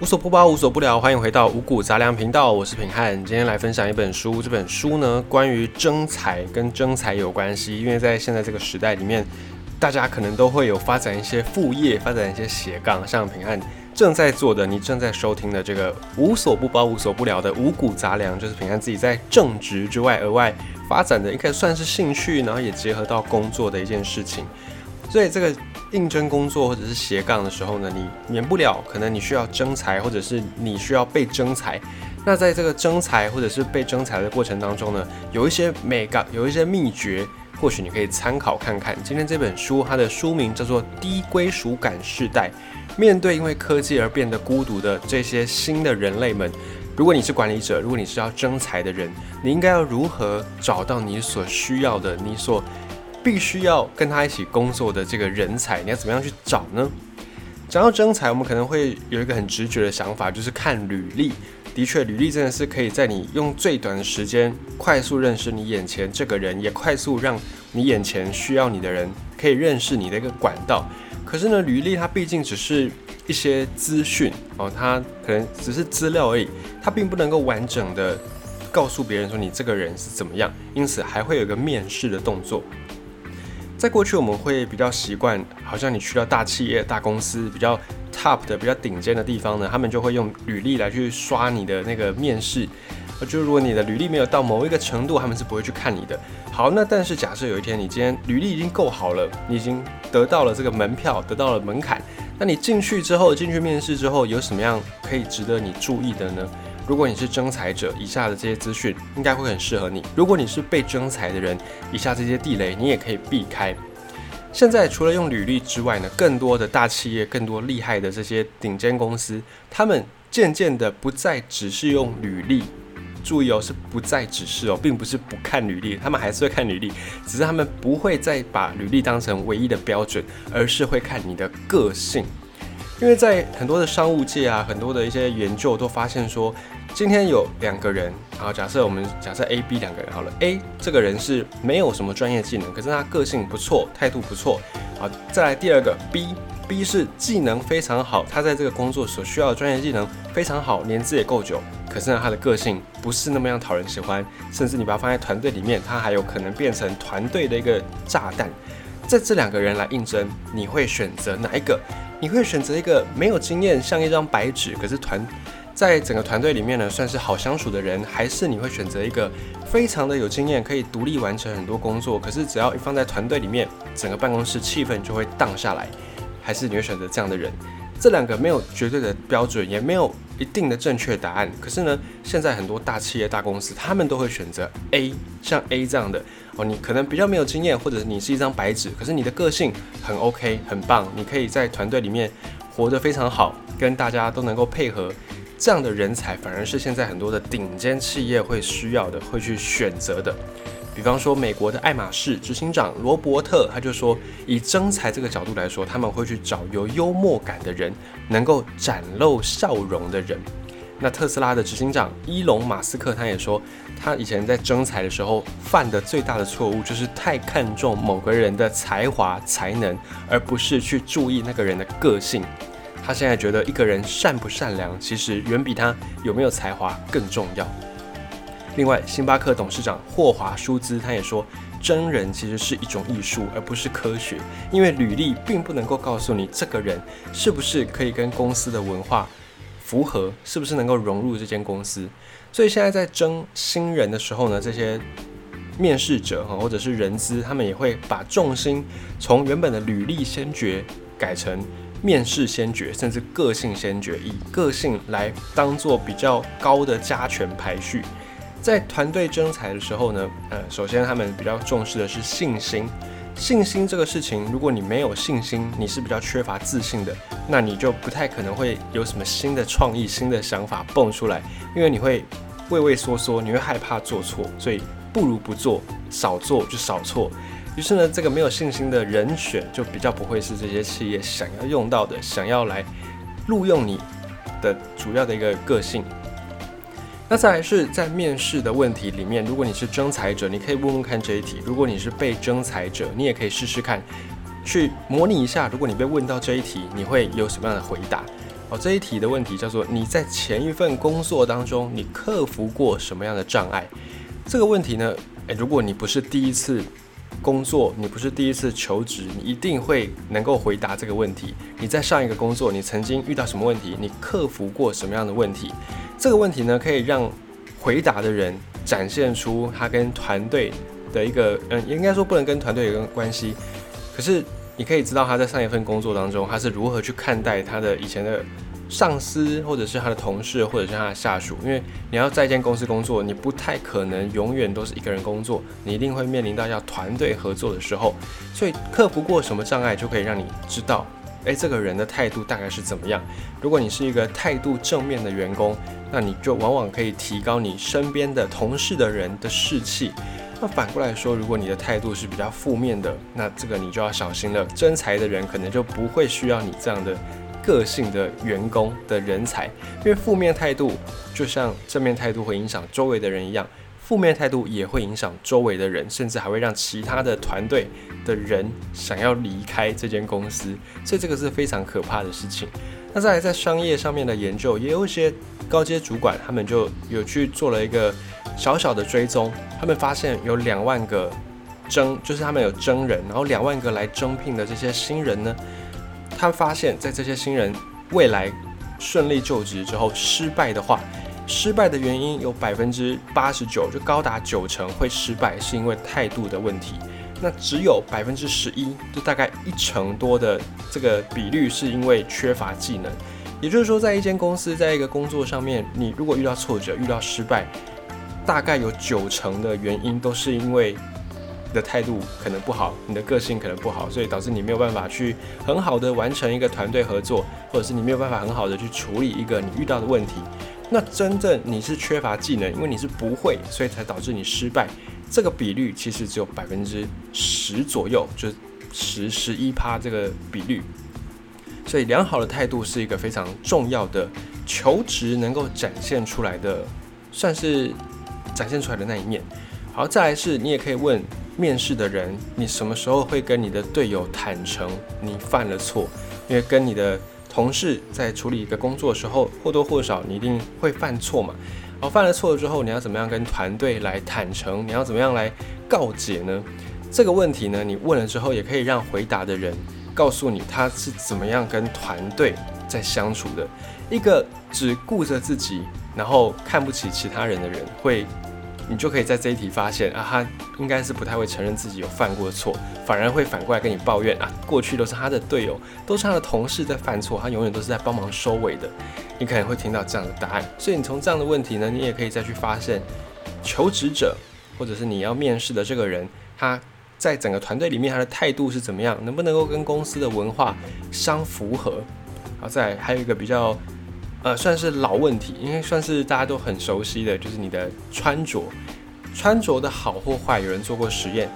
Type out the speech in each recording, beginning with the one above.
无所不包，无所不聊，欢迎回到五谷杂粮频道，我是平汉。今天来分享一本书，这本书呢关于征才，跟征才有关系。因为在现在这个时代里面，大家可能都会有发展一些副业，发展一些斜杠，像平汉正在做的，你正在收听的这个无所不包，无所不聊的五谷杂粮，就是平汉自己在正职之外额外发展的，应该算是兴趣，然后也结合到工作的一件事情。所以这个。应征工作或者是斜杠的时候呢，你免不了可能你需要征才，或者是你需要被征才。那在这个征才或者是被征才的过程当中呢，有一些美感，有一些秘诀，或许你可以参考看看。今天这本书它的书名叫做《低归属感世代》，面对因为科技而变得孤独的这些新的人类们，如果你是管理者，如果你是要征才的人，你应该要如何找到你所需要的，你所。必须要跟他一起工作的这个人才，你要怎么样去找呢？讲到征才，我们可能会有一个很直觉的想法，就是看履历。的确，履历真的是可以在你用最短的时间快速认识你眼前这个人，也快速让你眼前需要你的人可以认识你的一个管道。可是呢，履历它毕竟只是一些资讯哦，它可能只是资料而已，它并不能够完整的告诉别人说你这个人是怎么样。因此，还会有一个面试的动作。在过去，我们会比较习惯，好像你去到大企业、大公司，比较 top 的、比较顶尖的地方呢，他们就会用履历来去刷你的那个面试。就如果你的履历没有到某一个程度，他们是不会去看你的。好，那但是假设有一天你今天履历已经够好了，你已经得到了这个门票，得到了门槛，那你进去之后，进去面试之后，有什么样可以值得你注意的呢？如果你是征才者，以下的这些资讯应该会很适合你。如果你是被征才的人，以下这些地雷你也可以避开。现在除了用履历之外呢，更多的大企业、更多厉害的这些顶尖公司，他们渐渐的不再只是用履历。注意哦，是不再只是哦，并不是不看履历，他们还是会看履历，只是他们不会再把履历当成唯一的标准，而是会看你的个性。因为在很多的商务界啊，很多的一些研究都发现说，今天有两个人，然后假设我们假设 A、B 两个人好了，A 这个人是没有什么专业技能，可是他个性不错，态度不错，好，再来第二个 B，B 是技能非常好，他在这个工作所需要的专业技能非常好，年资也够久，可是呢他的个性不是那么样讨人喜欢，甚至你把他放在团队里面，他还有可能变成团队的一个炸弹。在这两个人来应征，你会选择哪一个？你会选择一个没有经验、像一张白纸，可是团在整个团队里面呢，算是好相处的人，还是你会选择一个非常的有经验，可以独立完成很多工作，可是只要一放在团队里面，整个办公室气氛就会荡下来，还是你会选择这样的人？这两个没有绝对的标准，也没有一定的正确答案。可是呢，现在很多大企业、大公司，他们都会选择 A，像 A 这样的哦。你可能比较没有经验，或者你是一张白纸，可是你的个性很 OK，很棒，你可以在团队里面活得非常好，跟大家都能够配合。这样的人才反而是现在很多的顶尖企业会需要的，会去选择的。比方说，美国的爱马仕执行长罗伯特，他就说，以征才这个角度来说，他们会去找有幽默感的人，能够展露笑容的人。那特斯拉的执行长伊隆马斯克，他也说，他以前在征才的时候犯的最大的错误，就是太看重某个人的才华才能，而不是去注意那个人的个性。他现在觉得，一个人善不善良，其实远比他有没有才华更重要。另外，星巴克董事长霍华舒兹他也说，真人其实是一种艺术，而不是科学。因为履历并不能够告诉你这个人是不是可以跟公司的文化符合，是不是能够融入这间公司。所以现在在征新人的时候呢，这些面试者哈或者是人资，他们也会把重心从原本的履历先决改成面试先决，甚至个性先决，以个性来当做比较高的加权排序。在团队征才的时候呢，呃，首先他们比较重视的是信心。信心这个事情，如果你没有信心，你是比较缺乏自信的，那你就不太可能会有什么新的创意、新的想法蹦出来，因为你会畏畏缩缩，你会害怕做错，所以不如不做，少做就少错。于是呢，这个没有信心的人选就比较不会是这些企业想要用到的，想要来录用你的主要的一个个性。那再来是在面试的问题里面，如果你是征才者，你可以问问看这一题；如果你是被征才者，你也可以试试看，去模拟一下，如果你被问到这一题，你会有什么样的回答？哦，这一题的问题叫做你在前一份工作当中，你克服过什么样的障碍？这个问题呢，诶，如果你不是第一次工作，你不是第一次求职，你一定会能够回答这个问题。你在上一个工作，你曾经遇到什么问题？你克服过什么样的问题？这个问题呢，可以让回答的人展现出他跟团队的一个，嗯，应该说不能跟团队有个关系，可是。你可以知道他在上一份工作当中，他是如何去看待他的以前的上司，或者是他的同事，或者是他的下属。因为你要在一间公司工作，你不太可能永远都是一个人工作，你一定会面临到要团队合作的时候。所以克服过什么障碍，就可以让你知道，诶，这个人的态度大概是怎么样。如果你是一个态度正面的员工，那你就往往可以提高你身边的同事的人的士气。那反过来说，如果你的态度是比较负面的，那这个你就要小心了。真才的人可能就不会需要你这样的个性的员工的人才，因为负面态度就像正面态度会影响周围的人一样，负面态度也会影响周围的人，甚至还会让其他的团队的人想要离开这间公司，所以这个是非常可怕的事情。那再来在商业上面的研究，也有一些高阶主管，他们就有去做了一个。小小的追踪，他们发现有两万个征，就是他们有征人，然后两万个来征聘的这些新人呢，他发现，在这些新人未来顺利就职之后失败的话，失败的原因有百分之八十九，就高达九成会失败，是因为态度的问题。那只有百分之十一，就大概一成多的这个比率，是因为缺乏技能。也就是说，在一间公司，在一个工作上面，你如果遇到挫折、遇到失败，大概有九成的原因都是因为你的态度可能不好，你的个性可能不好，所以导致你没有办法去很好的完成一个团队合作，或者是你没有办法很好的去处理一个你遇到的问题。那真正你是缺乏技能，因为你是不会，所以才导致你失败。这个比率其实只有百分之十左右，就十十一趴这个比率。所以良好的态度是一个非常重要的求职能够展现出来的，算是。展现出来的那一面，好，再来是你也可以问面试的人，你什么时候会跟你的队友坦诚你犯了错？因为跟你的同事在处理一个工作的时候，或多或少你一定会犯错嘛。好，犯了错之后，你要怎么样跟团队来坦诚？你要怎么样来告解呢？这个问题呢，你问了之后，也可以让回答的人告诉你他是怎么样跟团队在相处的。一个只顾着自己，然后看不起其他人的人，会。你就可以在这一题发现啊，他应该是不太会承认自己有犯过错，反而会反过来跟你抱怨啊，过去都是他的队友，都是他的同事在犯错，他永远都是在帮忙收尾的。你可能会听到这样的答案，所以你从这样的问题呢，你也可以再去发现求职者或者是你要面试的这个人，他在整个团队里面他的态度是怎么样，能不能够跟公司的文化相符合？好，再还有一个比较。呃，算是老问题，因为算是大家都很熟悉的就是你的穿着，穿着的好或坏，有人做过实验，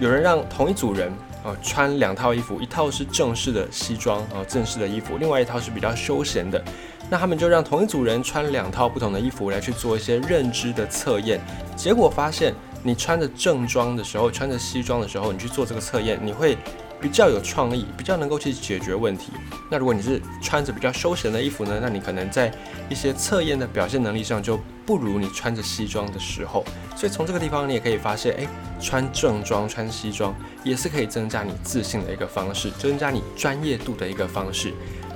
有人让同一组人啊穿两套衣服，一套是正式的西装啊正式的衣服，另外一套是比较休闲的，那他们就让同一组人穿两套不同的衣服来去做一些认知的测验，结果发现你穿着正装的时候，穿着西装的时候，你去做这个测验，你会。比较有创意，比较能够去解决问题。那如果你是穿着比较休闲的衣服呢？那你可能在一些测验的表现能力上就不如你穿着西装的时候。所以从这个地方你也可以发现，诶，穿正装、穿西装也是可以增加你自信的一个方式，增加你专业度的一个方式。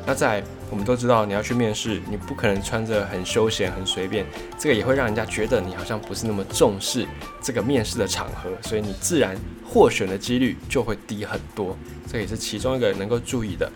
那在我们都知道，你要去面试，你不可能穿着很休闲、很随便，这个也会让人家觉得你好像不是那么重视这个面试的场合，所以你自然。获选的几率就会低很多，这也是其中一个能够注意的。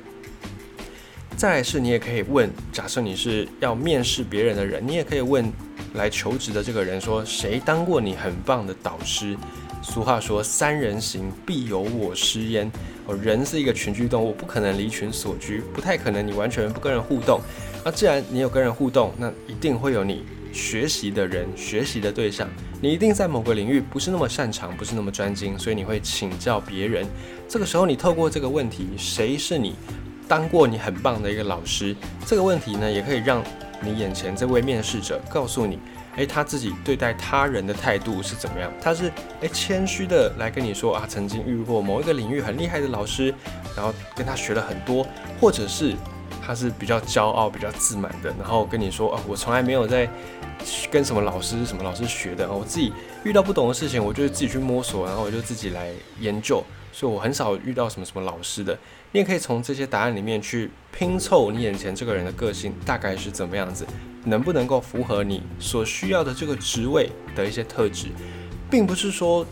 再是，你也可以问，假设你是要面试别人的人，你也可以问来求职的这个人说，谁当过你很棒的导师？俗话说，三人行必有我师焉。哦，人是一个群居动物，不可能离群所居，不太可能你完全不跟人互动。那既然你有跟人互动，那一定会有你。学习的人，学习的对象，你一定在某个领域不是那么擅长，不是那么专精，所以你会请教别人。这个时候，你透过这个问题，谁是你当过你很棒的一个老师？这个问题呢，也可以让你眼前这位面试者告诉你，诶，他自己对待他人的态度是怎么样？他是诶谦虚的来跟你说啊，曾经遇过某一个领域很厉害的老师，然后跟他学了很多，或者是。他是比较骄傲、比较自满的，然后跟你说：“啊，我从来没有在跟什么老师、什么老师学的，我自己遇到不懂的事情，我就自己去摸索，然后我就自己来研究。所以我很少遇到什么什么老师的。你也可以从这些答案里面去拼凑你眼前这个人的个性大概是怎么样子，能不能够符合你所需要的这个职位的一些特质，并不是说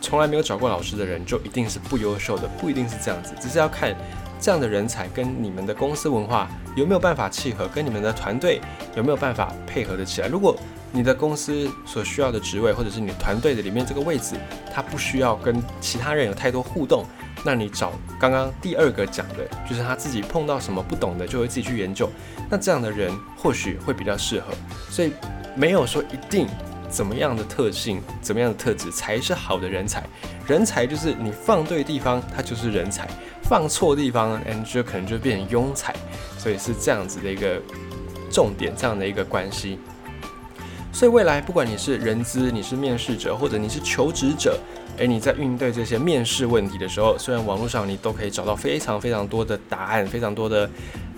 从来没有找过老师的人就一定是不优秀的，不一定是这样子，只是要看。”这样的人才跟你们的公司文化有没有办法契合？跟你们的团队有没有办法配合的起来？如果你的公司所需要的职位，或者是你团队的里面这个位置，他不需要跟其他人有太多互动，那你找刚刚第二个讲的，就是他自己碰到什么不懂的，就会自己去研究。那这样的人或许会比较适合。所以没有说一定怎么样的特性、怎么样的特质才是好的人才。人才就是你放对地方，他就是人才。放错地方，and 就可能就变成庸才，所以是这样子的一个重点，这样的一个关系。所以未来不管你是人资，你是面试者，或者你是求职者，诶，你在应对这些面试问题的时候，虽然网络上你都可以找到非常非常多的答案，非常多的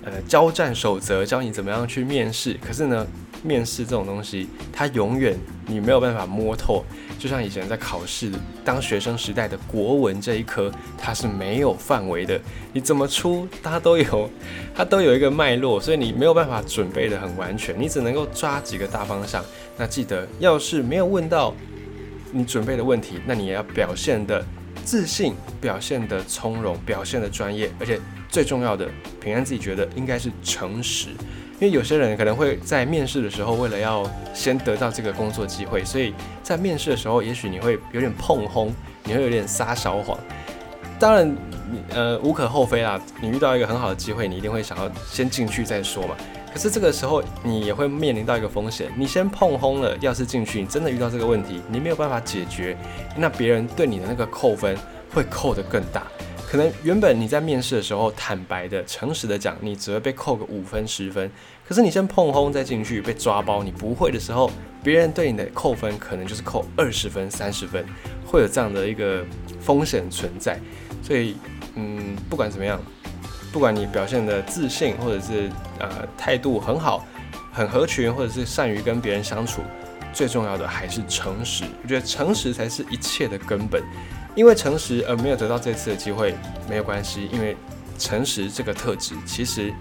呃交战守则，教你怎么样去面试，可是呢？面试这种东西，它永远你没有办法摸透。就像以前在考试当学生时代的国文这一科，它是没有范围的，你怎么出它都有，它都有一个脉络，所以你没有办法准备的很完全，你只能够抓几个大方向。那记得，要是没有问到你准备的问题，那你也要表现的自信，表现的从容，表现的专业，而且最重要的，平安自己觉得应该是诚实。因为有些人可能会在面试的时候，为了要先得到这个工作机会，所以在面试的时候，也许你会有点碰轰，你会有点撒小谎。当然，你呃无可厚非啦。你遇到一个很好的机会，你一定会想要先进去再说嘛。可是这个时候，你也会面临到一个风险，你先碰轰了，要是进去，你真的遇到这个问题，你没有办法解决，那别人对你的那个扣分会扣得更大。可能原本你在面试的时候坦白的、诚实的讲，你只会被扣个五分、十分。可是你先碰轰再进去被抓包，你不会的时候，别人对你的扣分可能就是扣二十分、三十分，会有这样的一个风险存在。所以，嗯，不管怎么样，不管你表现的自信，或者是呃态度很好、很合群，或者是善于跟别人相处，最重要的还是诚实。我觉得诚实才是一切的根本。因为诚实而没有得到这次的机会没有关系，因为诚实这个特质其实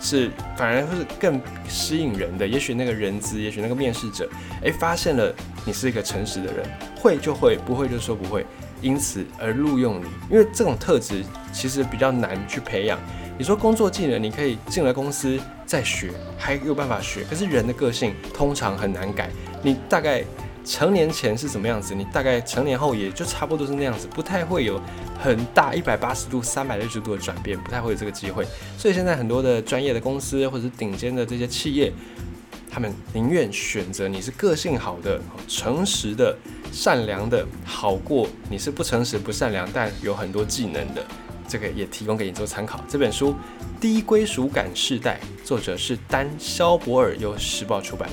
是反而是更吸引人的。也许那个人资，也许那个面试者，诶，发现了你是一个诚实的人，会就会，不会就说不会，因此而录用你。因为这种特质其实比较难去培养。你说工作技能，你可以进了公司再学，还有办法学，可是人的个性通常很难改。你大概。成年前是什么样子？你大概成年后也就差不多是那样子，不太会有很大一百八十度、三百六十度的转变，不太会有这个机会。所以现在很多的专业的公司或者是顶尖的这些企业，他们宁愿选择你是个性好的、诚实的、善良的，好过你是不诚实、不善良但有很多技能的。这个也提供给你做参考。这本书《低归属感世代》，作者是丹·肖伯尔，由时报出版。